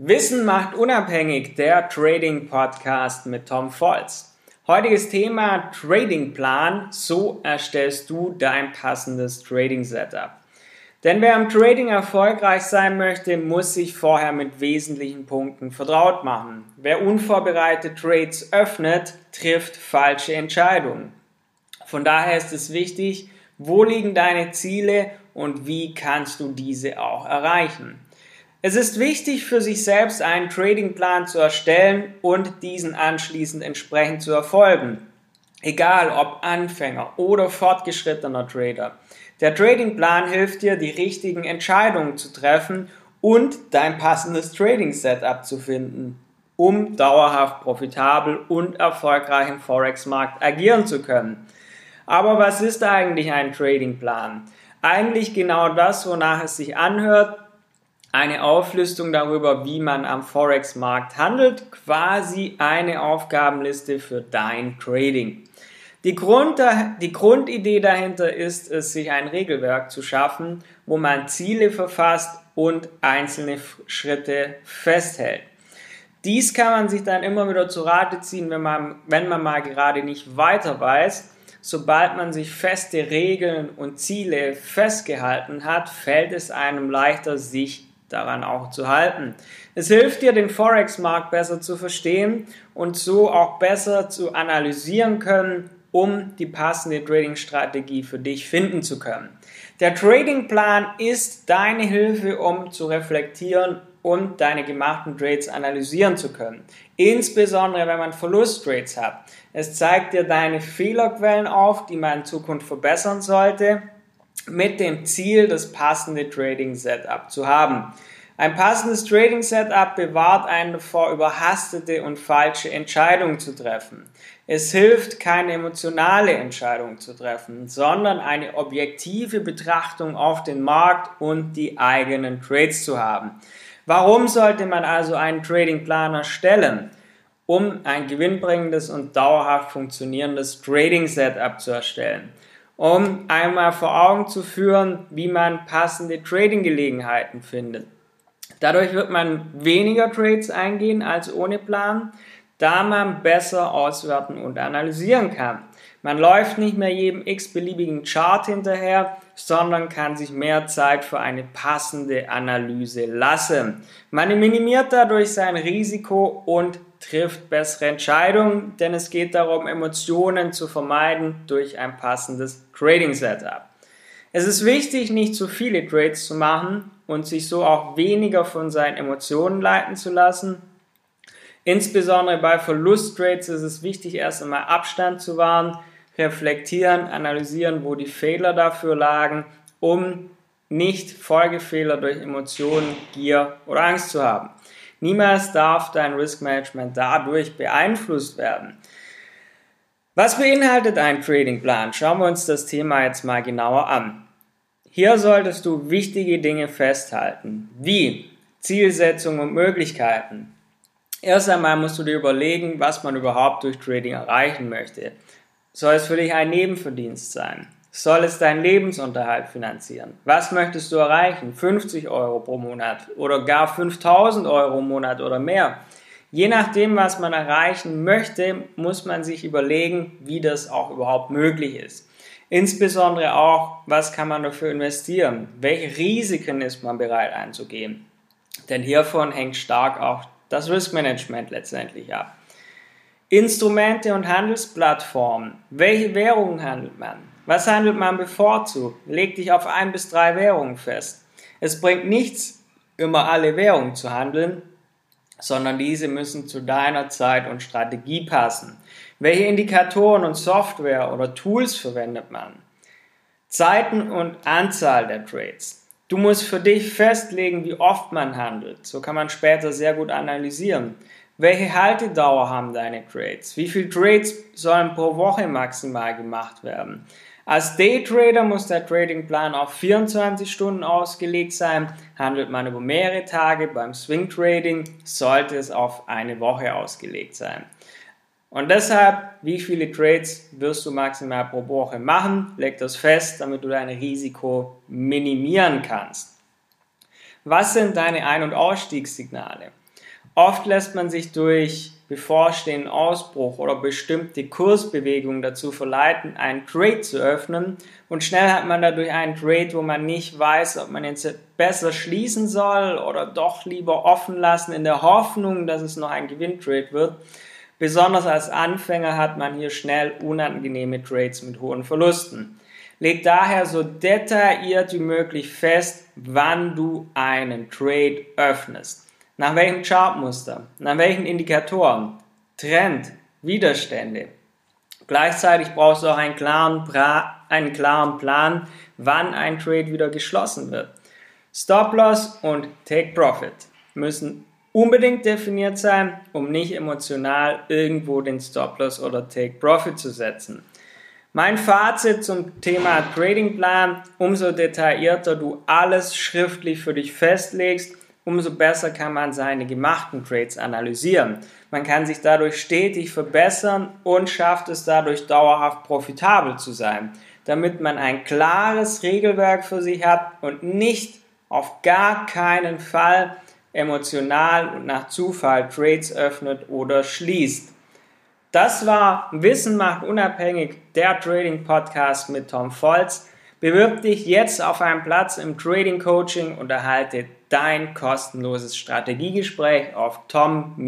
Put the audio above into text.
Wissen macht unabhängig, der Trading Podcast mit Tom Volz. Heutiges Thema Trading Plan. So erstellst du dein passendes Trading Setup. Denn wer im Trading erfolgreich sein möchte, muss sich vorher mit wesentlichen Punkten vertraut machen. Wer unvorbereitet Trades öffnet, trifft falsche Entscheidungen. Von daher ist es wichtig, wo liegen deine Ziele und wie kannst du diese auch erreichen. Es ist wichtig für sich selbst einen Tradingplan zu erstellen und diesen anschließend entsprechend zu erfolgen. Egal ob Anfänger oder fortgeschrittener Trader. Der Tradingplan hilft dir, die richtigen Entscheidungen zu treffen und dein passendes Trading-Setup zu finden, um dauerhaft profitabel und erfolgreich im Forex-Markt agieren zu können. Aber was ist eigentlich ein Tradingplan? Eigentlich genau das, wonach es sich anhört, eine Auflistung darüber, wie man am Forex-Markt handelt, quasi eine Aufgabenliste für dein Trading. Die, Grund, die Grundidee dahinter ist es, sich ein Regelwerk zu schaffen, wo man Ziele verfasst und einzelne Schritte festhält. Dies kann man sich dann immer wieder zu Rate ziehen, wenn man, wenn man mal gerade nicht weiter weiß. Sobald man sich feste Regeln und Ziele festgehalten hat, fällt es einem leichter, sich daran auch zu halten. Es hilft dir, den Forex-Markt besser zu verstehen und so auch besser zu analysieren können, um die passende Trading-Strategie für dich finden zu können. Der Trading-Plan ist deine Hilfe, um zu reflektieren und deine gemachten Trades analysieren zu können. Insbesondere wenn man Verlusttrades hat. Es zeigt dir deine Fehlerquellen auf, die man in Zukunft verbessern sollte mit dem Ziel, das passende Trading Setup zu haben. Ein passendes Trading Setup bewahrt einen davor, überhastete und falsche Entscheidungen zu treffen. Es hilft, keine emotionale Entscheidung zu treffen, sondern eine objektive Betrachtung auf den Markt und die eigenen Trades zu haben. Warum sollte man also einen Trading Plan erstellen? Um ein gewinnbringendes und dauerhaft funktionierendes Trading Setup zu erstellen um einmal vor Augen zu führen, wie man passende Trading-Gelegenheiten findet. Dadurch wird man weniger Trades eingehen als ohne Plan, da man besser auswerten und analysieren kann. Man läuft nicht mehr jedem x-beliebigen Chart hinterher, sondern kann sich mehr Zeit für eine passende Analyse lassen. Man minimiert dadurch sein Risiko und trifft bessere Entscheidungen, denn es geht darum, Emotionen zu vermeiden durch ein passendes Trading Setup. Es ist wichtig, nicht zu viele Trades zu machen und sich so auch weniger von seinen Emotionen leiten zu lassen. Insbesondere bei Verlusttrades ist es wichtig, erst einmal Abstand zu wahren, reflektieren, analysieren, wo die Fehler dafür lagen, um nicht Folgefehler durch Emotionen, Gier oder Angst zu haben. Niemals darf dein Risk Management dadurch beeinflusst werden. Was beinhaltet ein Tradingplan? Schauen wir uns das Thema jetzt mal genauer an. Hier solltest du wichtige Dinge festhalten, wie Zielsetzung und Möglichkeiten. Erst einmal musst du dir überlegen, was man überhaupt durch Trading erreichen möchte. Soll es für dich ein Nebenverdienst sein? Soll es deinen Lebensunterhalt finanzieren? Was möchtest du erreichen? 50 Euro pro Monat oder gar 5000 Euro im Monat oder mehr? Je nachdem, was man erreichen möchte, muss man sich überlegen, wie das auch überhaupt möglich ist. Insbesondere auch, was kann man dafür investieren? Welche Risiken ist man bereit einzugehen? Denn hiervon hängt stark auch das Risk Management letztendlich ab. Instrumente und Handelsplattformen. Welche Währungen handelt man? Was handelt man bevorzugt? Leg dich auf ein bis drei Währungen fest. Es bringt nichts, immer alle Währungen zu handeln, sondern diese müssen zu deiner Zeit und Strategie passen. Welche Indikatoren und Software oder Tools verwendet man? Zeiten und Anzahl der Trades. Du musst für dich festlegen, wie oft man handelt. So kann man später sehr gut analysieren. Welche Haltedauer haben deine Trades? Wie viele Trades sollen pro Woche maximal gemacht werden? Als Daytrader muss der Tradingplan auf 24 Stunden ausgelegt sein. Handelt man über mehrere Tage beim Swing Trading, sollte es auf eine Woche ausgelegt sein. Und deshalb, wie viele Trades wirst du maximal pro Woche machen? Leg das fest, damit du dein Risiko minimieren kannst. Was sind deine Ein- und Ausstiegssignale? Oft lässt man sich durch bevorstehenden Ausbruch oder bestimmte Kursbewegungen dazu verleiten, einen Trade zu öffnen und schnell hat man dadurch einen Trade, wo man nicht weiß, ob man jetzt besser schließen soll oder doch lieber offen lassen in der Hoffnung, dass es noch ein Gewinntrade wird. Besonders als Anfänger hat man hier schnell unangenehme Trades mit hohen Verlusten. Leg daher so detailliert wie möglich fest, wann du einen Trade öffnest. Nach welchem Chartmuster? Nach welchen Indikatoren? Trend, Widerstände. Gleichzeitig brauchst du auch einen klaren, einen klaren Plan, wann ein Trade wieder geschlossen wird. Stop-Loss und Take-Profit müssen unbedingt definiert sein, um nicht emotional irgendwo den Stop-Loss oder Take-Profit zu setzen. Mein Fazit zum Thema Trading Plan, umso detaillierter du alles schriftlich für dich festlegst, umso besser kann man seine gemachten Trades analysieren. Man kann sich dadurch stetig verbessern und schafft es dadurch dauerhaft profitabel zu sein, damit man ein klares Regelwerk für sich hat und nicht auf gar keinen Fall emotional und nach Zufall Trades öffnet oder schließt. Das war Wissen macht unabhängig, der Trading Podcast mit Tom Volz. Bewirb dich jetzt auf einen Platz im Trading Coaching und erhalte dein kostenloses Strategiegespräch auf tom-volz.de.